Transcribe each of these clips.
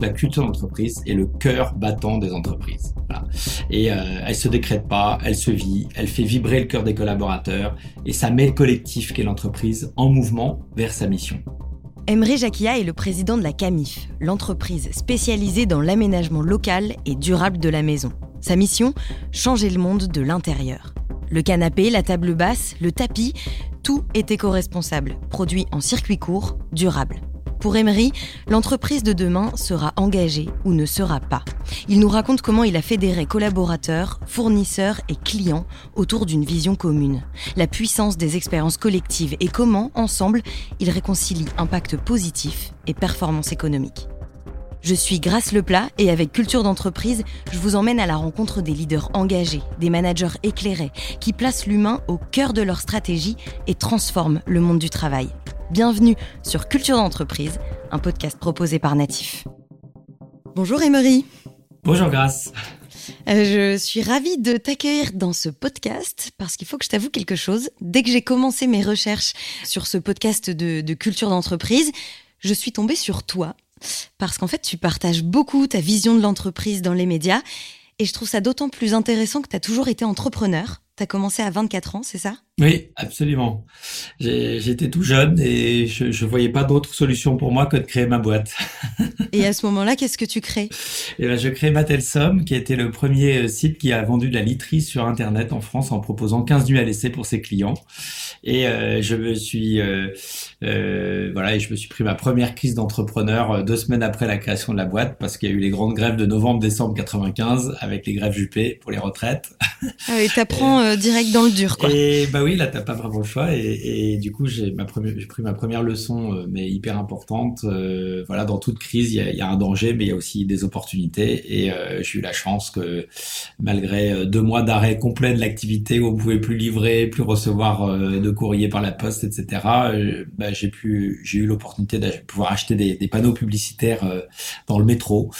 La culture d'entreprise est le cœur battant des entreprises. Et euh, elle se décrète pas, elle se vit, elle fait vibrer le cœur des collaborateurs et ça met le collectif qu'est l'entreprise en mouvement vers sa mission. Emery Jacquia est le président de la CAMIF, l'entreprise spécialisée dans l'aménagement local et durable de la maison. Sa mission Changer le monde de l'intérieur. Le canapé, la table basse, le tapis, tout est éco-responsable, produit en circuit court, durable. Pour Emery, l'entreprise de demain sera engagée ou ne sera pas. Il nous raconte comment il a fédéré collaborateurs, fournisseurs et clients autour d'une vision commune, la puissance des expériences collectives et comment, ensemble, il réconcilie impact positif et performance économique. Je suis Grace Leplat et avec Culture d'entreprise, je vous emmène à la rencontre des leaders engagés, des managers éclairés, qui placent l'humain au cœur de leur stratégie et transforment le monde du travail. Bienvenue sur Culture d'entreprise, un podcast proposé par Natif. Bonjour Emery. Bonjour Grace. Euh, je suis ravie de t'accueillir dans ce podcast parce qu'il faut que je t'avoue quelque chose. Dès que j'ai commencé mes recherches sur ce podcast de, de culture d'entreprise, je suis tombée sur toi parce qu'en fait, tu partages beaucoup ta vision de l'entreprise dans les médias et je trouve ça d'autant plus intéressant que tu as toujours été entrepreneur. Tu as commencé à 24 ans, c'est ça? Oui, absolument. J'étais tout jeune et je, je voyais pas d'autre solution pour moi que de créer ma boîte. et à ce moment-là, qu'est-ce que tu crées? Et eh ben, je crée Matelsom, qui était le premier euh, site qui a vendu de la literie sur Internet en France en proposant 15 nuits à laisser pour ses clients. Et euh, je me suis, euh, euh, voilà, et je me suis pris ma première crise d'entrepreneur euh, deux semaines après la création de la boîte parce qu'il y a eu les grandes grèves de novembre-décembre 95 avec les grèves Juppé pour les retraites. Ah oui, t'apprends direct dans le dur, quoi. Et bah oui, là, t'as pas vraiment le choix. Et, et du coup, j'ai ma première, j'ai pris ma première leçon, euh, mais hyper importante. Euh, voilà, dans toute crise, il y a, y a, un danger, mais il y a aussi des opportunités. Et euh, j'ai eu la chance que, malgré deux mois d'arrêt complet de l'activité où on pouvait plus livrer, plus recevoir de courrier par la poste, etc., bah, j'ai pu, j'ai eu l'opportunité de pouvoir acheter des, des panneaux publicitaires dans le métro,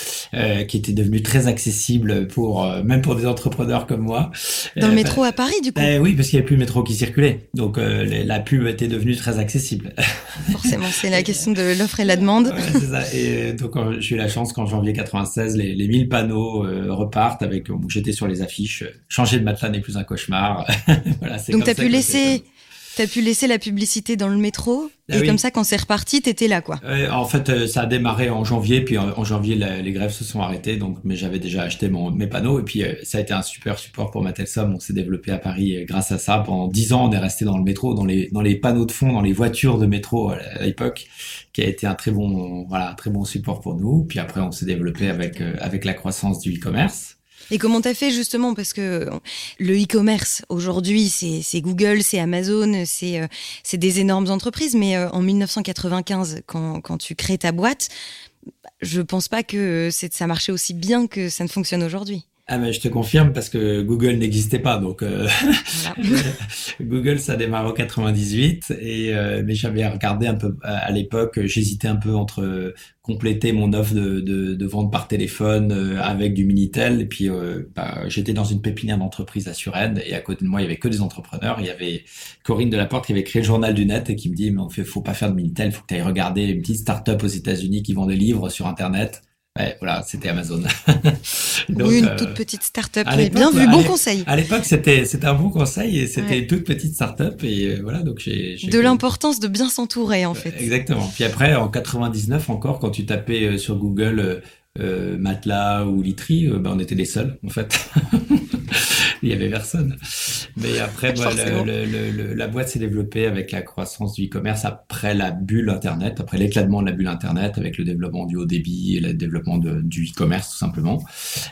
qui étaient devenus très accessibles pour même pour des entrepreneurs comme moi. Dans le métro à Paris, du coup? oui, parce qu'il n'y avait plus le métro qui circulait. Donc euh, la pub était devenue très accessible. Forcément, c'est la question de l'offre et la demande. Ouais, ça. Et donc j'ai eu la chance qu'en janvier 96, les, les 1000 panneaux euh, repartent avec j'étais sur les affiches. Changer de matelas n'est plus un cauchemar. voilà, donc tu as pu laisser T'as pu laisser la publicité dans le métro ah et comme ça, quand c'est reparti, t'étais là, quoi. en fait, euh, ça a démarré en janvier, puis en, janvier, les grèves se sont arrêtées, donc mais j'avais déjà acheté mon, mes panneaux et puis euh, ça a été un super support pour Matelsom. On s'est développé à Paris euh, grâce à ça. Pendant dix ans, on est resté dans le métro, dans les dans les panneaux de fond, dans les voitures de métro à l'époque, qui a été un très bon voilà très bon support pour nous. Puis après, on s'est développé avec avec la croissance du e-commerce. Et comment t'as fait justement? Parce que le e-commerce aujourd'hui, c'est Google, c'est Amazon, c'est euh, des énormes entreprises. Mais euh, en 1995, quand, quand tu crées ta boîte, je pense pas que ça marchait aussi bien que ça ne fonctionne aujourd'hui. Ah mais je te confirme parce que Google n'existait pas donc euh, Google ça démarre en 98 et euh, mais j'avais regardé un peu à l'époque j'hésitais un peu entre compléter mon offre de, de, de vente par téléphone euh, avec du minitel et puis bah, j'étais dans une pépinière d'entreprise à Suresnes et à côté de moi il y avait que des entrepreneurs. Il y avait Corinne Delaporte qui avait créé le journal du net et qui me dit mais on fait faut pas faire de minitel faut que tu ailles regarder une petite start-up aux États-Unis qui vend des livres sur internet Ouais, voilà, c'était Amazon. Donc, oui, une euh, toute petite start-up. Bien vu, bon conseil. À l'époque, c'était c'était un bon conseil et c'était une toute petite start-up et euh, voilà, donc j'ai. De l'importance de bien s'entourer en fait. Exactement. Puis après, en 99 encore, quand tu tapais euh, sur Google euh, matelas ou literie, ben on était les seuls en fait. il y avait personne. Mais après, bah, le, la boîte s'est développée avec la croissance du e-commerce après la bulle Internet, après l'éclatement de la bulle Internet, avec le développement du haut débit et le développement de, du e-commerce tout simplement.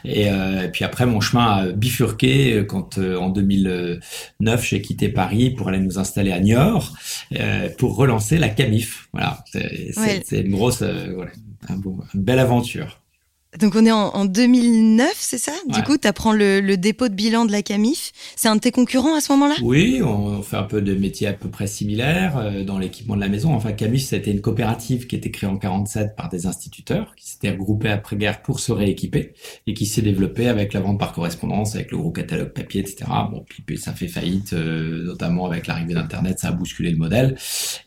Et, euh, et, puis après, mon chemin a bifurqué quand euh, en 2009, j'ai quitté Paris pour aller nous installer à Niort euh, pour relancer la Camif. Voilà, c'est une grosse, euh, voilà, un bon, une belle aventure. Donc on est en, 2009, c'est ça? Du coup, tu apprends le, dépôt de bilan de la Camif. C'est un de tes concurrents à ce moment-là? Oui, on, fait un peu de métiers à peu près similaires euh, dans l'équipement de la maison. Enfin, Camif, c'était une coopérative qui a été créée en 47 par des instituteurs qui s'étaient regroupés après-guerre pour se rééquiper et qui s'est développée avec la vente par correspondance, avec le gros catalogue papier, etc. Bon, puis ça fait faillite, euh, notamment avec l'arrivée d'Internet, ça a bousculé le modèle.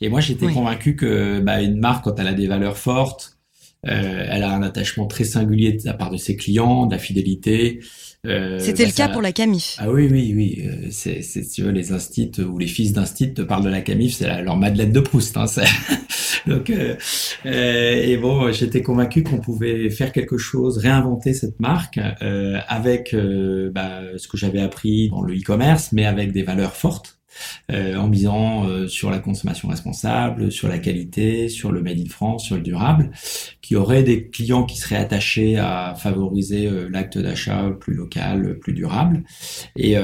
Et moi, j'étais convaincu que bah, une marque, quand elle a des valeurs fortes, elle a un attachement très singulier de la part de ses clients, de la fidélité. Euh, C'était bah, le cas pour la Camif. Ah oui, oui, oui. Euh, c'est, si tu les instits ou les fils d'instit te parlent de la Camif, c'est leur Madeleine de Proust. Hein, Donc, euh, et bon, j'étais convaincu qu'on pouvait faire quelque chose, réinventer cette marque avec bah, ce que j'avais appris dans le e-commerce, mais avec des valeurs fortes. Euh, en misant euh, sur la consommation responsable, sur la qualité, sur le made in France, sur le durable, qui aurait des clients qui seraient attachés à favoriser euh, l'acte d'achat plus local, plus durable. Et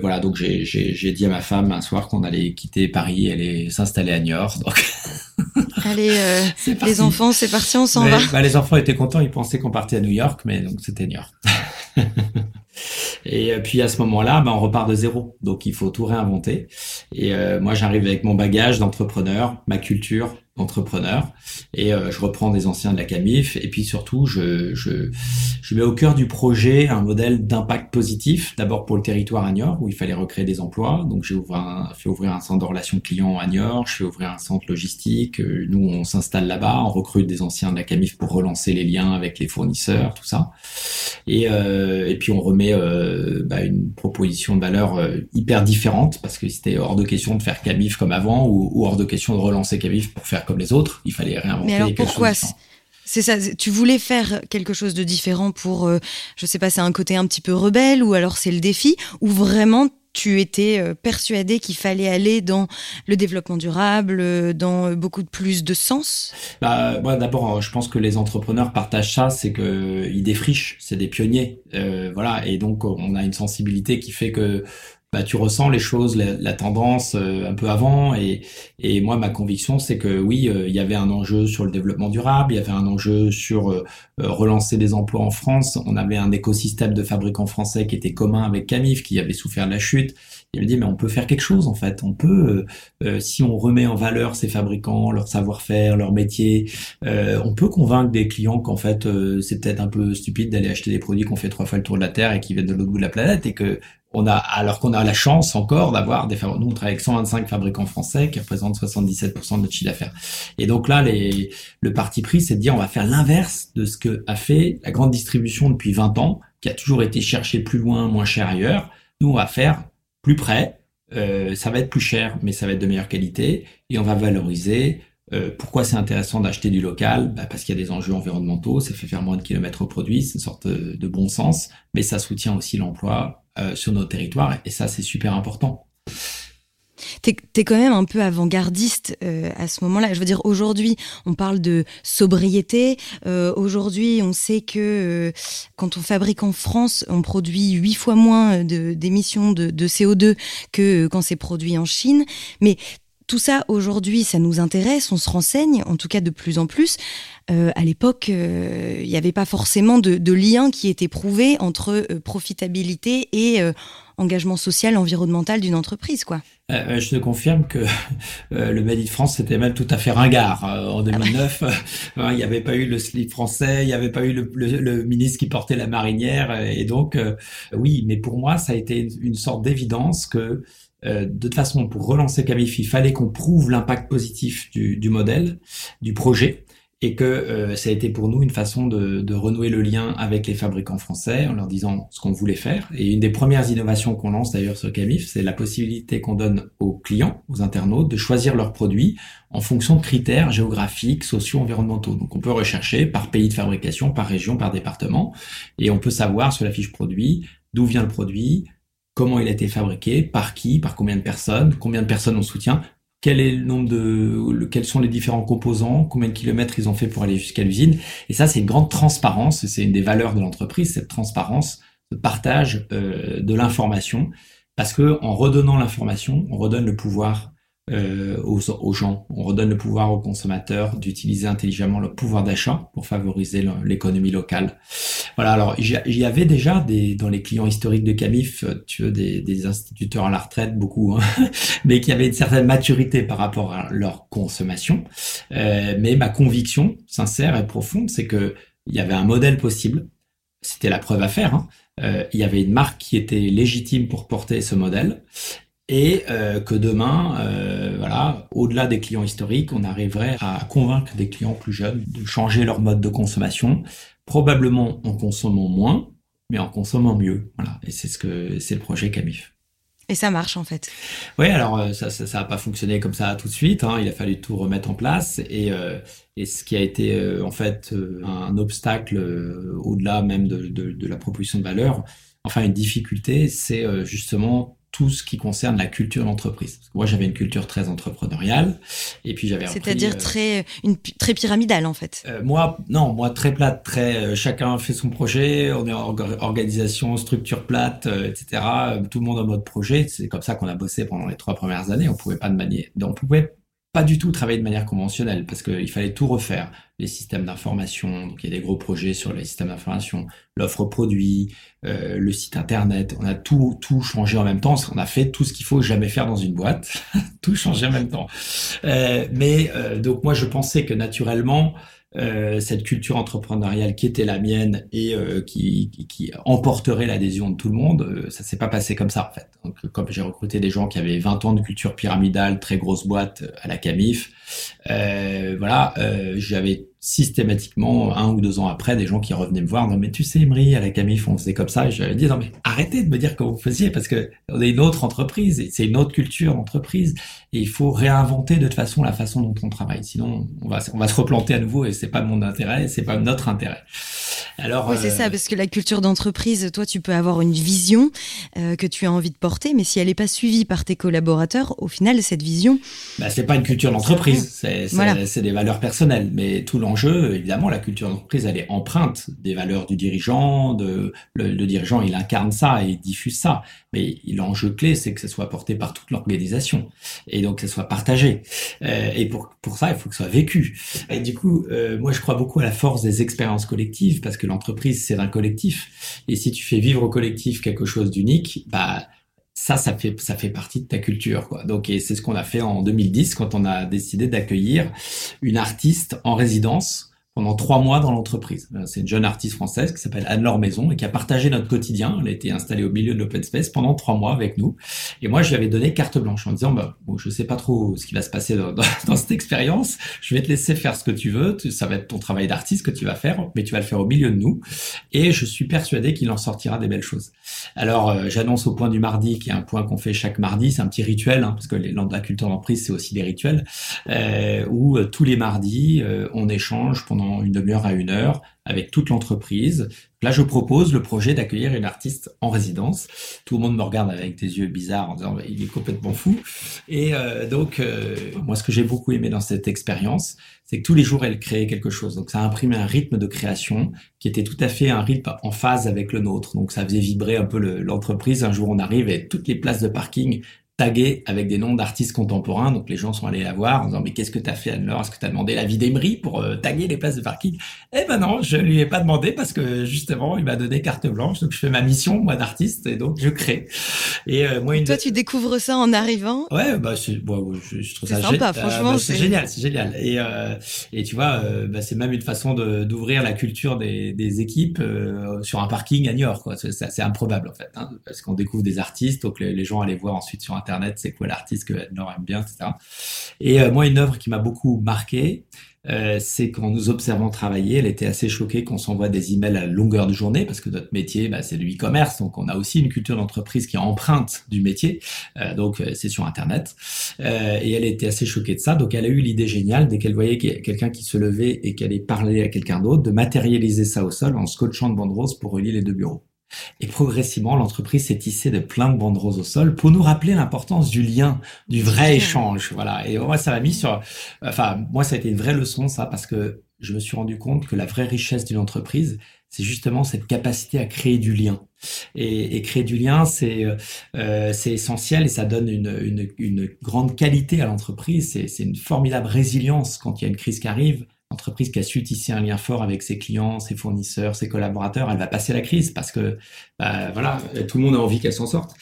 voilà, donc j'ai dit à ma femme un soir qu'on allait quitter Paris, aller s'installer à Niort. Donc Allez, les enfants, c'est parti, on s'en va. Bah, les enfants étaient contents, ils pensaient qu'on partait à New York, mais donc c'était New York. Et euh, puis à ce moment-là, ben, on repart de zéro. Donc il faut tout réinventer. Et euh, moi, j'arrive avec mon bagage d'entrepreneur, ma culture, entrepreneur. Et euh, je reprends des anciens de la Camif. Et puis surtout je, je, je mets au cœur du projet un modèle d'impact positif. D'abord pour le territoire à Niort où il fallait recréer des emplois. Donc j'ai fait ouvrir un centre de relations clients à Niort. Je fais ouvrir un centre logistique. Euh, nous on s'installe là-bas. On recrute des anciens de la Camif pour relancer les liens avec les fournisseurs tout ça. Et, euh, et puis on remet bah, une proposition de valeur hyper différente parce que c'était hors de question de faire Camif comme avant ou hors de question de relancer Camif pour faire comme les autres. Il fallait réinventer. Mais alors pourquoi c'est ça, tu voulais faire quelque chose de différent pour, euh, je sais pas, c'est un côté un petit peu rebelle ou alors c'est le défi ou vraiment tu étais euh, persuadé qu'il fallait aller dans le développement durable, euh, dans beaucoup plus de sens? Bah, moi, D'abord, je pense que les entrepreneurs partagent ça, c'est qu'ils défrichent, c'est des pionniers. voilà, et donc on a une sensibilité qui fait que bah, tu ressens les choses, la, tendance euh, un peu avant. Et, et moi, ma conviction, c'est que oui, euh, il y avait un enjeu sur le développement durable, il y avait un enjeu sur euh, relancer des emplois en France. On avait un écosystème de fabricants français qui était commun avec Camif, qui avait souffert de la chute. Il me dit, mais on peut faire quelque chose en fait. On peut, si on remet en valeur ces fabricants, leur savoir-faire, leur métier, on peut convaincre des clients qu'en fait, c'est peut-être un peu stupide d'aller acheter des produits qu'on fait trois fois le tour de la Terre et qui viennent de l'autre bout de la planète et que on a, alors qu'on a la chance encore d'avoir des nous on travaille avec 125 fabricants français qui représentent 77% de notre chiffre d'affaires. Et donc là, les, le parti pris, c'est de dire on va faire l'inverse de ce que a fait la grande distribution depuis 20 ans, qui a toujours été chercher plus loin, moins cher ailleurs. Nous, on va faire plus près. Euh, ça va être plus cher, mais ça va être de meilleure qualité et on va valoriser. Euh, pourquoi c'est intéressant d'acheter du local? Bah Parce qu'il y a des enjeux environnementaux, ça fait faire moins de kilomètres au produit, c'est une sorte de bon sens, mais ça soutient aussi l'emploi euh, sur nos territoires et ça c'est super important. T'es es quand même un peu avant-gardiste euh, à ce moment-là. Je veux dire, aujourd'hui, on parle de sobriété. Euh, aujourd'hui, on sait que quand on fabrique en France, on produit huit fois moins d'émissions de, de, CO2 que quand c'est produit en Chine. Mais tout ça, aujourd'hui, ça nous intéresse, on se renseigne, en tout cas de plus en plus. Euh, à l'époque, euh, il n'y avait pas forcément de, de, lien qui était prouvé entre euh, profitabilité et engagement social, environnemental d'une entreprise, quoi. je te confirme que le Made in France, c'était même tout à fait ringard. en 2009, ah il n'y avait pas eu le slip français, il n'y avait pas eu le, le, ministre qui portait la marinière. Et donc, oui, mais pour moi, ça a été une, une sorte d'évidence que de toute façon, pour relancer Camif, il fallait qu'on prouve l'impact positif du, du, modèle, du projet et que euh, ça a été pour nous une façon de, de, renouer le lien avec les fabricants français en leur disant ce qu'on voulait faire. Et une des premières innovations qu'on lance d'ailleurs sur Camif, c'est la possibilité qu'on donne aux clients, aux internautes, de choisir leurs produits en fonction de critères géographiques, sociaux, environnementaux. Donc on peut rechercher par pays de fabrication, par région, par département, et on peut savoir sur la fiche produit d'où vient le produit, comment il a été fabriqué, par qui, par combien de personnes, combien de personnes on soutient, quel est le nombre de, quels sont les différents composants, combien de kilomètres ils ont fait pour aller jusqu'à l'usine. Et ça, c'est une grande transparence, c'est une des valeurs de l'entreprise, cette transparence, ce partage euh, de l'information, parce que en redonnant l'information, on redonne le pouvoir euh, aux, aux, gens. On redonne le pouvoir aux consommateurs d'utiliser intelligemment leur pouvoir d'achat pour favoriser l'économie locale. Voilà. Alors, il y avait déjà des dans les clients historiques de Camif, tu veux, des, des instituteurs à la retraite, beaucoup, hein, mais qui avaient une certaine maturité par rapport à leur consommation. Euh, mais ma conviction sincère et profonde, c'est que il y avait un modèle possible. C'était la preuve à faire. Hein. Euh, il y avait une marque qui était légitime pour porter ce modèle et euh, que demain, euh, voilà, au-delà des clients historiques, on arriverait à convaincre des clients plus jeunes de changer leur mode de consommation, probablement en consommant moins, mais en consommant mieux. Voilà, et c'est ce que c'est le projet Camif. Et ça marche en fait. Oui, alors euh, ça, ça, ça a pas fonctionné comme ça tout de suite. Hein. Il a fallu tout remettre en place et euh, et ce qui a été euh, en fait un obstacle au-delà même de, de, de, la proposition de valeur, enfin une difficulté, c'est justement tout ce qui concerne la culture d'entreprise. Moi, j'avais une culture très entrepreneuriale, et puis j'avais. C'est-à-dire euh, très une très pyramidale en fait. Euh, moi, non, moi très plate, très. Euh, chacun fait son projet, on est en organisation, structure plate, etc. Tout le monde en mode projet. C'est comme ça qu'on a bossé pendant les trois premières années. On pouvait pas de manière, on pouvait pas du tout travailler de manière conventionnelle parce qu'il fallait tout refaire. Les systèmes d'information, donc il y a des gros projets sur les systèmes d'information, l'offre produit, euh, le site internet. On a tout tout changé en même temps. On a fait tout ce qu'il faut jamais faire dans une boîte, tout changé en même temps. Euh, mais euh, donc moi je pensais que naturellement euh, cette culture entrepreneuriale qui était la mienne et euh, qui, qui, emporterait l'adhésion de tout le monde, euh, ça s'est pas passé comme ça en fait. Donc, comme j'ai recruté des gens qui avaient 20 ans de culture pyramidale, très grosse boîte à la Camif, voilà, j'avais systématiquement un ou deux ans après des gens qui revenaient me voir non mais tu sais Emery à la Camif on faisait comme ça. Et je leur dit non mais arrêtez de me dire comment vous faisiez parce que on est une autre entreprise et c'est une autre culture d'entreprise et il faut réinventer de toute façon la façon dont on travaille. Sinon on va on va se replanter à nouveau et c'est pas mon intérêt c'est pas notre intérêt. Alors c'est ça euh, parce que la culture d'entreprise toi tu peux avoir une vision euh, que tu as envie de porter mais si elle n'est pas suivie par tes collaborateurs au final cette vision bah, c'est pas une culture d'entreprise c'est c'est des valeurs personnelles mais tout l'enjeu jeu, évidemment, la culture d'entreprise, elle est empreinte des valeurs du dirigeant. De, le, dirigeant, il incarne ça et il diffuse ça. Mais l'enjeu clé, c'est que ça soit porté par toute l'organisation et donc que ça soit partagé. Euh, et pour, pour ça, il faut que ça soit vécu. Et du coup, euh, moi, je crois beaucoup à la force des expériences collectives parce que l'entreprise, c'est un collectif. Et si tu fais vivre au collectif quelque chose d'unique, bah ça, ça fait, ça fait partie de ta culture, quoi. Donc, et c'est ce qu'on a fait en 2010 quand on a décidé d'accueillir une artiste en résidence pendant trois mois dans l'entreprise. Euh, c'est une jeune artiste française qui s'appelle Anne-Laure Maison et qui a partagé notre quotidien. Elle a été installée au milieu de l'open space pendant trois mois avec nous. Et moi, je lui avais donné carte blanche en disant, bah, bon, je sais pas trop ce qui va se passer dans, dans, cette expérience. Je vais te laisser faire ce que tu veux. Ça va être ton travail d'artiste que tu vas faire, mais tu vas le faire au milieu de nous. Et je suis persuadé qu'il en sortira des belles choses. Alors, euh, j'annonce au point du mardi, qui est un point qu'on fait chaque mardi. C'est un petit rituel, hein, parce que les, la culture d'emprise, c'est aussi des rituels, euh, où tous les mardis, on échange pendant une demi-heure à une heure avec toute l'entreprise. Là, je propose le projet d'accueillir une artiste en résidence. Tout le monde me regarde avec des yeux bizarres en disant il est complètement fou. Et euh, donc, euh, moi, ce que j'ai beaucoup aimé dans cette expérience, c'est que tous les jours, elle créait quelque chose. Donc, ça a imprimé un rythme de création qui était tout à fait un rythme en phase avec le nôtre. Donc, ça faisait vibrer un peu l'entreprise. un jour, on arrive et toutes les places de parking tagué avec des noms d'artistes contemporains. Donc les gens sont allés la voir en disant mais qu'est-ce que tu as fait Anne-Laure? Est-ce que tu as demandé l'avis d'Emery pour euh, taguer les places de parking? Eh ben non, je lui ai pas demandé parce que justement il m'a donné carte blanche. Donc je fais ma mission moi d'artiste et donc je crée. Et euh, moi une... toi tu découvres ça en arrivant? Ouais bah c'est bon, je, je, trouve ça sympa, franchement bah, c'est génial, c'est génial. Et euh, et tu vois bah, c'est même une façon d'ouvrir la culture des, des équipes sur un parking à New York quoi. C'est improbable en fait hein, parce qu'on découvre des artistes donc les, les gens allaient voir ensuite sur c'est quoi l'artiste que Ednor aime bien, etc. Et euh, moi, une œuvre qui m'a beaucoup marqué, euh, c'est qu'en nous observant travailler, elle était assez choquée qu'on s'envoie des emails à longueur de journée, parce que notre métier, bah, c'est du e-commerce, donc on a aussi une culture d'entreprise qui est empreinte du métier, euh, donc c'est sur Internet. et elle était assez choquée de ça, donc elle a eu l'idée géniale, dès qu'elle voyait quelqu'un qui se levait et qu'elle allait parler à quelqu'un d'autre, de matérialiser ça au sol en scotchant de banderoles pour relier les deux bureaux. Et progressivement, l'entreprise s'est tissée de plein de banderoles au sol pour nous rappeler l'importance du lien, du vrai échange. Voilà. Et moi, ça m'a mis sur, enfin, moi, ça a été une vraie leçon, ça, parce que je me suis rendu compte que la vraie richesse d'une entreprise, c'est justement cette capacité à créer du lien. Et, créer du lien, c'est euh, c'est essentiel et ça donne une, une, une grande qualité à l'entreprise. C'est une formidable résilience quand il y a une crise qui arrive entreprise qui a su tisser un lien fort avec ses clients, ses fournisseurs, ses collaborateurs, elle va passer la crise parce que bah, voilà, tout le monde a envie qu'elle s'en sorte.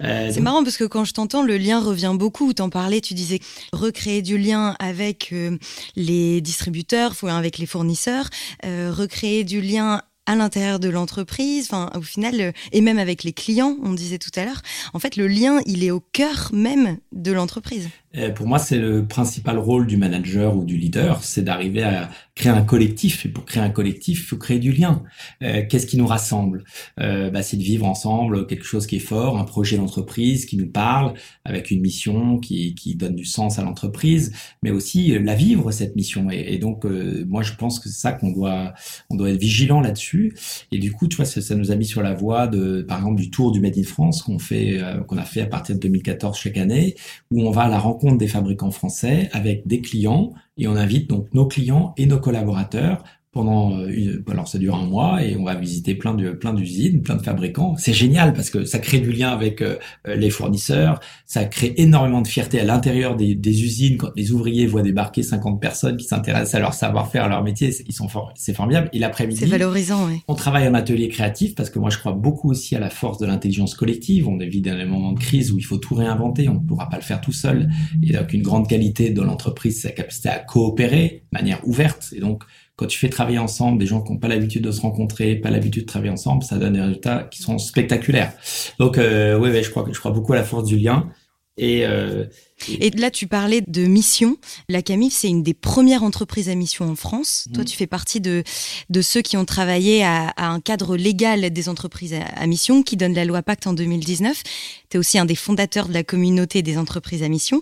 Euh, c'est marrant parce que quand je t'entends, le lien revient beaucoup. T'en parlais, tu disais recréer du lien avec euh, les distributeurs, avec les fournisseurs, euh, recréer du lien à l'intérieur de l'entreprise, enfin au final, et même avec les clients, on disait tout à l'heure, en fait le lien, il est au cœur même de l'entreprise. Euh, pour moi, c'est le principal rôle du manager ou du leader, c'est d'arriver à créer un collectif. Et pour créer un collectif, il faut créer du lien. Euh, Qu'est-ce qui nous rassemble? Euh, bah, C'est de vivre ensemble quelque chose qui est fort, un projet d'entreprise qui nous parle, avec une mission qui, qui donne du sens à l'entreprise, mais aussi euh, la vivre cette mission. Et, donc, euh, moi, je pense que c'est ça qu'on doit, on doit être vigilant là-dessus. Et du coup, tu vois, ça, ça, nous a mis sur la voie de, par exemple, du tour du Made in France qu'on fait, euh, qu'on a fait à partir de 2014 chaque année, où on va à la rencontre rencontre des fabricants français avec des clients et on invite donc nos clients et nos collaborateurs pendant euh, une, alors ça dure un mois et on va visiter plein de plein d'usines, plein de fabricants. C'est génial parce que ça crée du lien avec euh, les fournisseurs, ça crée énormément de fierté à l'intérieur des, des, usines quand les ouvriers voient débarquer 50 personnes qui s'intéressent à leur savoir-faire, à leur métier, ils sont for c'est formidable. Et l'après-midi, c'est valorisant. Oui. On travaille en atelier créatif parce que moi je crois beaucoup aussi à la force de l'intelligence collective. On est dans des moments de crise où il faut tout réinventer, on ne pourra pas le faire tout seul. Et donc une grande qualité de l'entreprise, c'est sa capacité à coopérer de manière ouverte. Et donc quand tu fais travailler ensemble des gens qui n'ont pas l'habitude de se rencontrer, pas l'habitude de travailler ensemble, ça donne des résultats qui sont spectaculaires. Donc, euh, ouais, je crois que je crois beaucoup à la force du lien. Et, euh, et... et là, tu parlais de mission. La Camif, c'est une des premières entreprises à mission en France. Mmh. Toi, tu fais partie de, de ceux qui ont travaillé à, à un cadre légal des entreprises à, à, mission qui donne la loi Pacte en 2019. Tu es aussi un des fondateurs de la communauté des entreprises à mission.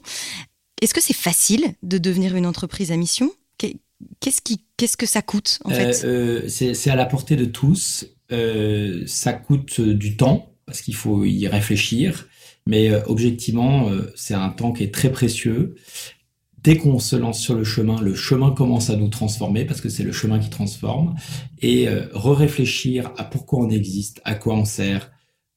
Est-ce que c'est facile de devenir une entreprise à mission? Qu'est-ce qui, qu'est-ce que ça coûte en fait? euh, euh, C'est à la portée de tous. Euh, ça coûte du temps parce qu'il faut y réfléchir, mais euh, objectivement, euh, c'est un temps qui est très précieux. Dès qu'on se lance sur le chemin, le chemin commence à nous transformer parce que c'est le chemin qui transforme et re-réfléchir à pourquoi on existe, à quoi on sert,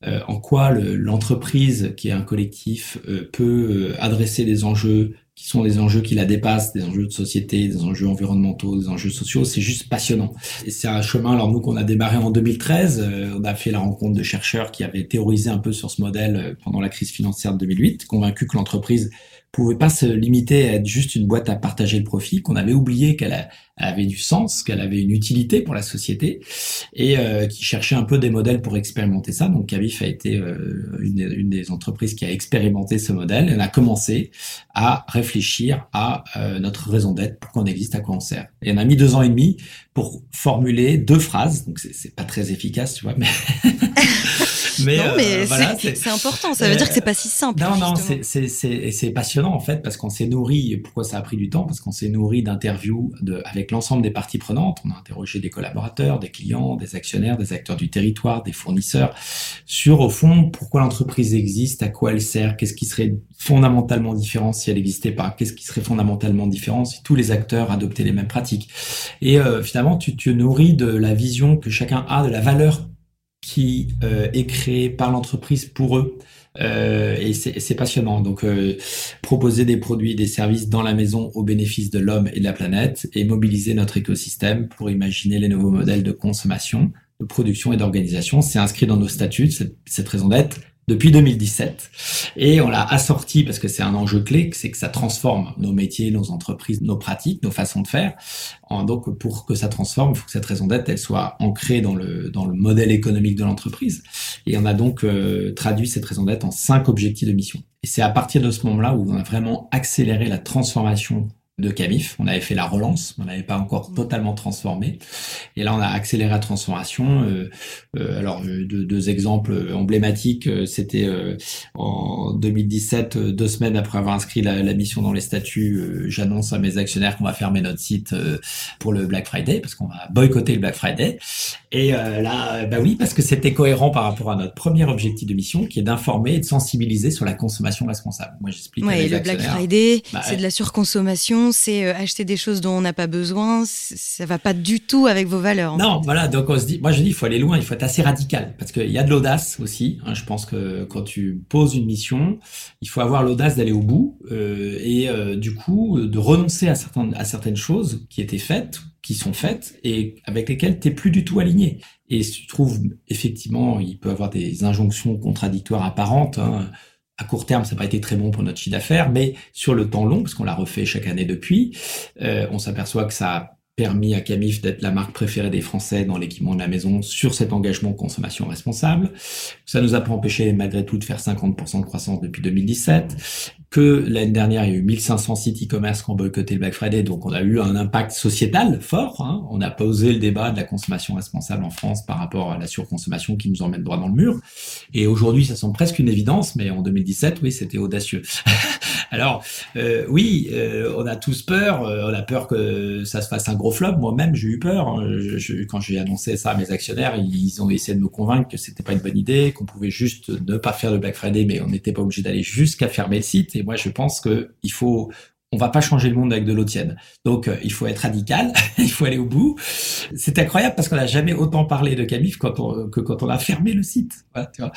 en quoi l'entreprise qui est un collectif peut adresser des enjeux qui sont des enjeux qui la dépassent, des enjeux de société, des enjeux environnementaux, des enjeux sociaux. C'est juste passionnant. Et c'est un chemin, alors nous qu'on a démarré en 2013, euh, on a fait la rencontre de chercheurs qui avaient théorisé un peu sur ce modèle euh, pendant la crise financière de 2008, convaincus que l'entreprise pouvait pas se limiter à être juste une boîte à partager le profit, qu'on avait oublié qu'elle avait du sens, qu'elle avait une utilité pour la société, et euh, qui cherchait un peu des modèles pour expérimenter ça. Donc Cavif a été euh, une, une, des entreprises qui a expérimenté ce modèle. Elle a commencé à réfléchir à euh, notre raison d'être, pourquoi on existe, à quoi on sert. Et on a mis deux ans et demi pour formuler deux phrases. Donc c'est pas très efficace, tu vois, mais Mais, non, mais euh, voilà, c'est important. Ça veut dire que c'est pas si simple. Non, non, c'est passionnant en fait parce qu'on s'est nourri. Pourquoi ça a pris du temps? Parce qu'on s'est nourri d'interviews de, avec l'ensemble des parties prenantes. On a interrogé des collaborateurs, des clients, des actionnaires, des acteurs du territoire, des fournisseurs sur au fond pourquoi l'entreprise existe, à quoi elle sert, qu'est-ce qui serait fondamentalement différent si elle n'existait pas, qu'est-ce qui serait fondamentalement différent si tous les acteurs adoptaient les mêmes pratiques. Et euh, finalement, tu te nourris de la vision que chacun a de la valeur qui euh, est créé par l'entreprise pour eux. Euh, et c'est passionnant. Donc, euh, proposer des produits, des services dans la maison au bénéfice de l'homme et de la planète et mobiliser notre écosystème pour imaginer les nouveaux modèles de consommation, de production et d'organisation. C'est inscrit dans nos statuts, cette, cette raison d'être depuis 2017. Et on l'a assorti parce que c'est un enjeu clé, c'est que ça transforme nos métiers, nos entreprises, nos pratiques, nos façons de faire. Donc, pour que ça transforme, il faut que cette raison d'être, elle soit ancrée dans le, dans le modèle économique de l'entreprise. Et on a donc euh, traduit cette raison d'être en cinq objectifs de mission. Et c'est à partir de ce moment-là où on a vraiment accéléré la transformation de Camif. On avait fait la relance, on n'avait pas encore totalement transformé. Et là, on a accéléré la transformation. Euh, euh, alors, euh, deux, deux, exemples emblématiques, euh, c'était euh, en 2017, deux semaines après avoir inscrit la, la mission dans les statuts, j'annonce à mes actionnaires qu'on va fermer notre site pour le Black Friday, parce qu'on va boycotter le Black Friday. Et là, bah oui, parce que c'était cohérent par rapport à notre premier objectif de mission, qui est d'informer et de sensibiliser sur la consommation responsable. Moi, j'explique. Ouais, le Black Friday, bah, c'est de la surconsommation c'est euh, acheter des choses dont on n'a pas besoin, ça va pas du tout avec vos valeurs. Non, voilà, donc on se dit, moi je dis, il faut aller loin, il faut être assez radical, parce qu'il y a de l'audace aussi. Hein, je pense que quand tu poses une mission, il faut avoir l'audace d'aller au bout euh, et euh, du coup de renoncer à certaines, à certaines choses qui étaient faites, qui sont faites et avec lesquelles tu n'es plus du tout aligné. Et tu trouves effectivement, il peut avoir des injonctions contradictoires apparentes. Hein, à court terme, ça n'a pas été très bon pour notre chiffre d'affaires, mais sur le temps long, parce qu'on l'a refait chaque année depuis, euh, on s'aperçoit que ça permis à Camif d'être la marque préférée des Français dans l'équipement de la maison sur cet engagement consommation responsable. Ça nous a pas empêché malgré tout de faire 50% de croissance depuis 2017 que l'année dernière, il y a eu 1500 sites e-commerce qui ont boycotté le Black Friday, donc on a eu un impact sociétal fort. Hein. On a posé le débat de la consommation responsable en France par rapport à la surconsommation qui nous emmène droit dans le mur. Et aujourd'hui, ça semble presque une évidence, mais en 2017, oui, c'était audacieux. Alors, euh, oui, euh, on a tous peur. Euh, on a peur que ça se fasse un gros flop. Moi-même, j'ai eu peur. Hein. Quand j'ai annoncé ça à mes actionnaires, ils ont essayé de me convaincre que c'était pas une bonne idée, qu'on pouvait juste ne pas faire le Black Friday, mais on n'était pas obligé d'aller jusqu'à fermer le site. Et moi, je pense que il faut on va pas changer le monde avec de l'eau tiède. Donc euh, il faut être radical, il faut aller au bout. C'est incroyable parce qu'on n'a jamais autant parlé de Camif quand on, que quand on a fermé le site. Voilà. Tu vois.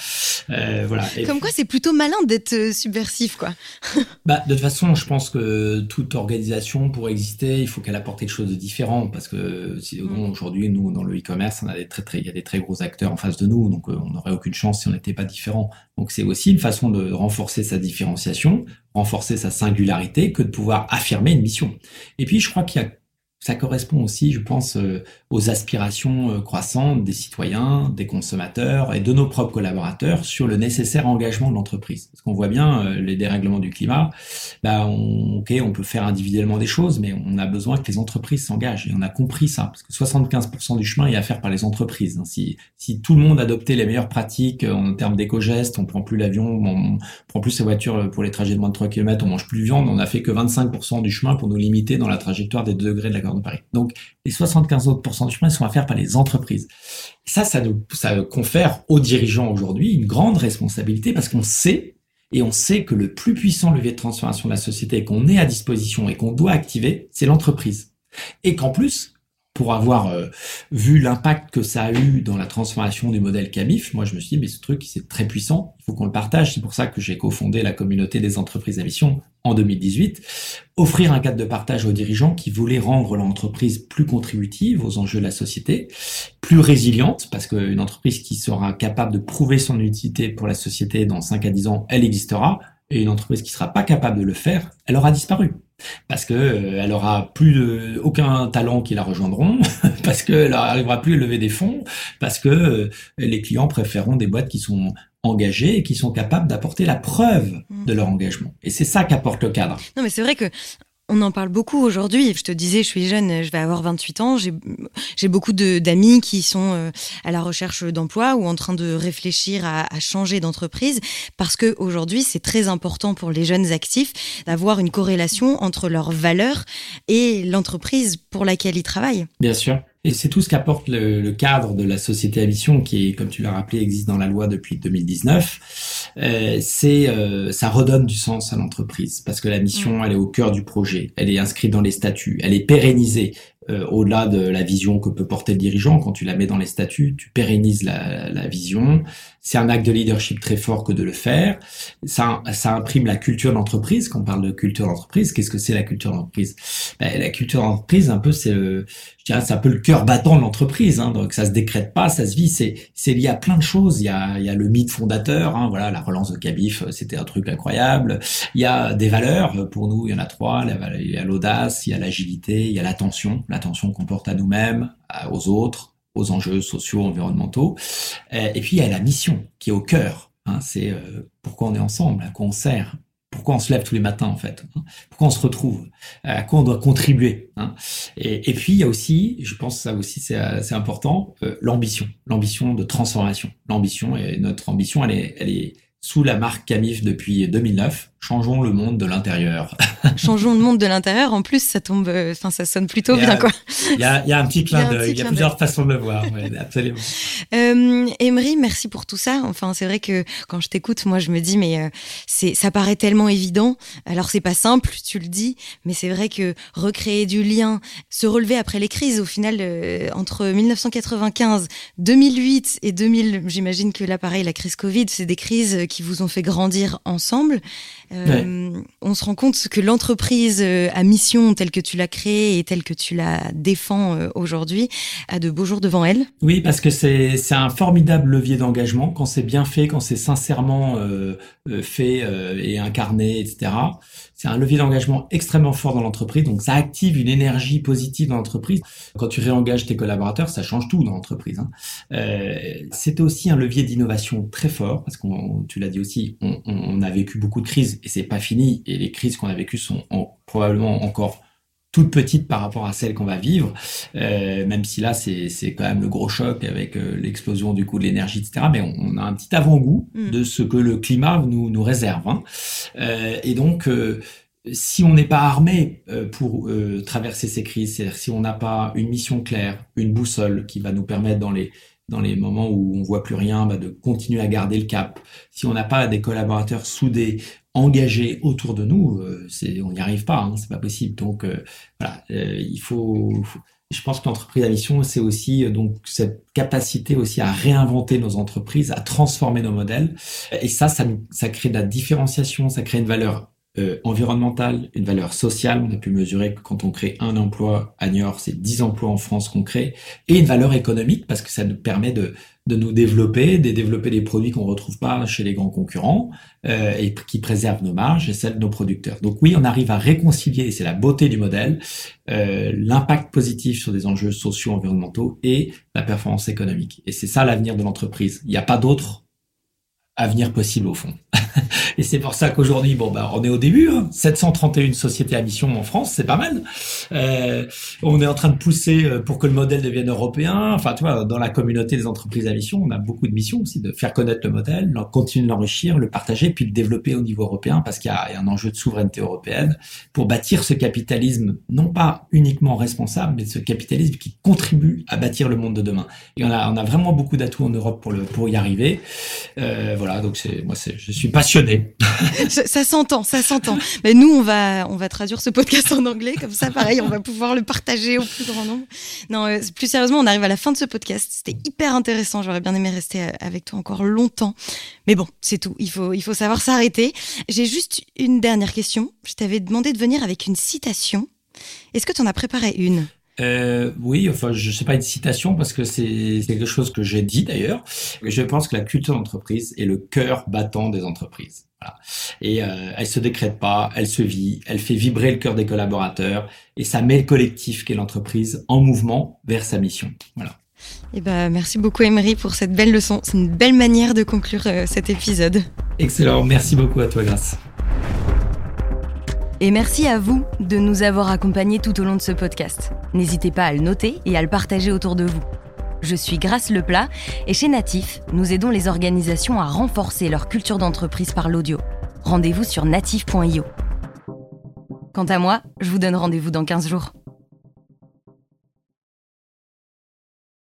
Euh, voilà. Comme quoi c'est plutôt malin d'être euh, subversif quoi. bah de toute façon je pense que toute organisation pour exister il faut qu'elle apporte quelque chose de différent parce que sinon mm. aujourd'hui nous dans le e-commerce on a des très très il y a des très gros acteurs en face de nous donc on n'aurait aucune chance si on n'était pas différent. Donc c'est aussi une façon de renforcer sa différenciation renforcer sa singularité que de pouvoir affirmer une mission. Et puis je crois qu'il y a ça correspond aussi, je pense, euh, aux aspirations euh, croissantes des citoyens, des consommateurs et de nos propres collaborateurs sur le nécessaire engagement de l'entreprise. Parce qu'on voit bien euh, les dérèglements du climat, bah on, ok, on peut faire individuellement des choses, mais on a besoin que les entreprises s'engagent. Et on a compris ça, parce que 75% du chemin est à faire par les entreprises. Hein. Si, si tout le monde adoptait les meilleures pratiques en termes d'éco-gestes, on prend plus l'avion, on, prend plus sa voiture pour les trajets de moins de 3 km, on mange plus de viande, on a fait que 25% du chemin pour nous limiter dans la trajectoire des 2 degrés de la de. Donc, les 75 autres du chemin sont à faire par les entreprises. Ça, ça nous, ça confère aux dirigeants aujourd'hui une grande responsabilité parce qu'on sait, et on sait que le plus puissant levier de transformation de la société qu'on est à disposition et qu'on doit activer, c'est l'entreprise. Et qu'en plus, pour avoir euh, vu l'impact que ça a eu dans la transformation du modèle Camif, moi je me suis dit, mais ce truc, c'est très puissant, il faut qu'on le partage. C'est pour ça que j'ai cofondé la communauté des entreprises à mission en 2018. Offrir un cadre de partage aux dirigeants qui voulaient rendre l'entreprise plus contributive aux enjeux de la société, plus résiliente, parce qu'une entreprise qui sera capable de prouver son utilité pour la société dans 5 à 10 ans, elle existera, et une entreprise qui sera pas capable de le faire, elle aura disparu parce que euh, elle aura plus de, aucun talent qui la rejoindront, parce qu'elle n'arrivera plus à lever des fonds, parce que euh, les clients préféreront des boîtes qui sont engagées et qui sont capables d'apporter la preuve mmh. de leur engagement. Et c'est ça qu'apporte le cadre. Non, mais c'est vrai que on en parle beaucoup aujourd'hui. Je te disais, je suis jeune, je vais avoir 28 ans. J'ai beaucoup d'amis qui sont euh, à la recherche d'emploi ou en train de réfléchir à, changer d'entreprise parce que aujourd'hui, c'est très important pour les jeunes actifs d'avoir une corrélation entre leurs valeurs et l'entreprise pour laquelle ils travaillent. Bien sûr. Et c'est tout ce qu'apporte le, cadre de la société à mission qui, comme tu l'as rappelé, existe dans la loi depuis 2019. Euh, c'est euh, ça redonne du sens à l'entreprise parce que la mission, mm. elle est au cœur du projet, elle est inscrite dans les statuts, elle est pérennisée. Euh, au-delà de la vision que peut porter le dirigeant, quand tu la mets dans les statuts, tu pérennises la, la vision. C'est un acte de leadership très fort que de le faire. Ça, ça imprime la culture d'entreprise. Quand on parle de culture d'entreprise, qu'est-ce que c'est la culture d'entreprise? Ben, La culture d'entreprise, un peu, c'est, je dirais, c'est un peu le cœur battant de l'entreprise. Hein, donc ça se décrète pas, ça se vit. C'est, c'est lié à plein de choses. Il y a, il y a le mythe fondateur. Hein, voilà, la relance de Cabif, c'était un truc incroyable. Il y a des valeurs. Pour nous, il y en a trois. Il y a l'audace, il y a l'agilité, il y a l'attention l'attention qu'on porte à nous-mêmes, aux autres, aux enjeux sociaux, environnementaux. Euh, et puis il y a la mission qui est au cœur. Hein, c'est euh, pourquoi on est ensemble, à quoi on sert, pourquoi on se lève tous les matins en fait, hein, pourquoi on se retrouve, à quoi on doit contribuer. Hein. Et, puis il y a aussi, je pense que ça aussi c'est euh, important, l'ambition, l'ambition de transformation. L'ambition et notre ambition, elle est, elle est sous la marque Camif depuis 2009. Changeons le monde de l'intérieur. Changeons le monde de l'intérieur. En plus, ça tombe, euh, enfin, ça sonne plutôt bien, quoi. Il y a, y a, un petit clin d'œil. Il y a, plusieurs façons de le voir. Ouais, absolument. Euh, Emery, merci pour tout ça. Enfin, c'est vrai que quand je t'écoute, moi, je me dis, mais euh, c'est, ça paraît tellement évident. Alors, c'est pas simple, tu le dis, mais c'est vrai que recréer du lien, se relever après les crises, au final, euh, entre 1995, 2008 et 2000, j'imagine que là, pareil, la crise Covid, c'est des crises qui vous ont fait grandir ensemble. Euh, on se rend compte que l'entreprise euh, à mission telle que tu l'as créée et telle que tu la défends euh, aujourd'hui a de beaux jours devant elle. Oui, parce que c'est c'est un formidable levier d'engagement quand c'est bien fait, quand c'est sincèrement fait et incarné, etc c'est un levier d'engagement extrêmement fort dans l'entreprise. Donc ça active une énergie positive dans l'entreprise. Quand tu réengages tes collaborateurs, ça change tout dans l'entreprise. Hein. Euh, c'est aussi un levier d'innovation très fort parce qu'on, tu l'as dit aussi, on, on, a vécu beaucoup de crises et c'est pas fini. Et les crises qu'on a vécues sont probablement encore toute petite par rapport à celle qu'on va vivre, euh, même si là c'est quand même le gros choc avec euh, l'explosion du coût de l'énergie, etc. Mais on, a un petit avant-goût mm. de ce que le climat nous, nous réserve. Hein. Euh, et donc, euh, si on n'est pas armé euh, pour traverser ces crises, c'est-à-dire si on n'a pas une mission claire, une boussole qui va nous permettre dans les dans les moments où on voit plus rien, bah, de continuer à garder le cap. Si on n'a pas des collaborateurs soudés, engagés autour de nous, euh, on n'y arrive pas, hein, c'est pas possible. Donc euh, voilà, euh, il faut, Je pense que l'entreprise à mission, c'est aussi donc cette capacité aussi à réinventer nos entreprises, à transformer nos modèles. Et ça, ça, ça crée de la différenciation, ça crée une valeur euh, environnementale, une valeur sociale. On a pu mesurer que quand on crée un emploi à Niort, c'est 10 emplois en France qu'on crée, et une valeur économique parce que ça nous permet de, de nous développer, de développer des produits qu'on retrouve pas chez les grands concurrents euh, et qui préservent nos marges et celles de nos producteurs. Donc oui, on arrive à réconcilier, et c'est la beauté du modèle, euh, l'impact positif sur des enjeux sociaux, environnementaux et la performance économique. Et c'est ça l'avenir de l'entreprise. Il n'y a pas d'autre avenir possible au fond. et c'est pour ça qu'aujourd'hui, bon, bah, on est au début, hein, 731 sociétés à mission en France, c'est pas mal. Euh, on est en train de pousser euh, pour que le modèle devienne européen. Enfin, tu vois, dans la communauté des entreprises à mission, on a beaucoup de missions aussi de faire connaître le modèle, continuer de l'enrichir, le partager, puis le développer au niveau européen parce qu'il y, a un enjeu de souveraineté européenne pour bâtir ce capitalisme, non pas uniquement responsable, mais ce capitalisme qui contribue à bâtir le monde de demain. Et on a, on a vraiment beaucoup d'atouts en Europe pour le, pour y arriver. Euh, voilà, donc c'est, moi, je suis passionné. ça s'entend, ça s'entend. Mais nous, on va, on va traduire ce podcast en anglais, comme ça, pareil, on va pouvoir le partager au plus grand nombre. Non, euh, plus sérieusement, on arrive à la fin de ce podcast. C'était hyper intéressant. J'aurais bien aimé rester euh, avec toi encore longtemps. Mais bon, c'est tout. Il faut, il faut savoir s'arrêter. J'ai juste une dernière question. Je t'avais demandé de venir avec une citation. Est-ce que tu en as préparé une? Euh, oui, enfin, je sais pas une citation parce que c'est quelque chose que j'ai dit d'ailleurs. Je pense que la culture d'entreprise est le cœur battant des entreprises. Voilà. Et euh, elle se décrète pas, elle se vit, elle fait vibrer le cœur des collaborateurs et ça met le collectif qu'est l'entreprise en mouvement vers sa mission. Voilà. Eh ben, merci beaucoup Emery pour cette belle leçon. C'est une belle manière de conclure euh, cet épisode. Excellent, merci beaucoup à toi, Grâce. Et merci à vous de nous avoir accompagnés tout au long de ce podcast. N'hésitez pas à le noter et à le partager autour de vous. Je suis Grace Leplat et chez Natif, nous aidons les organisations à renforcer leur culture d'entreprise par l'audio. Rendez-vous sur natif.io. Quant à moi, je vous donne rendez-vous dans 15 jours.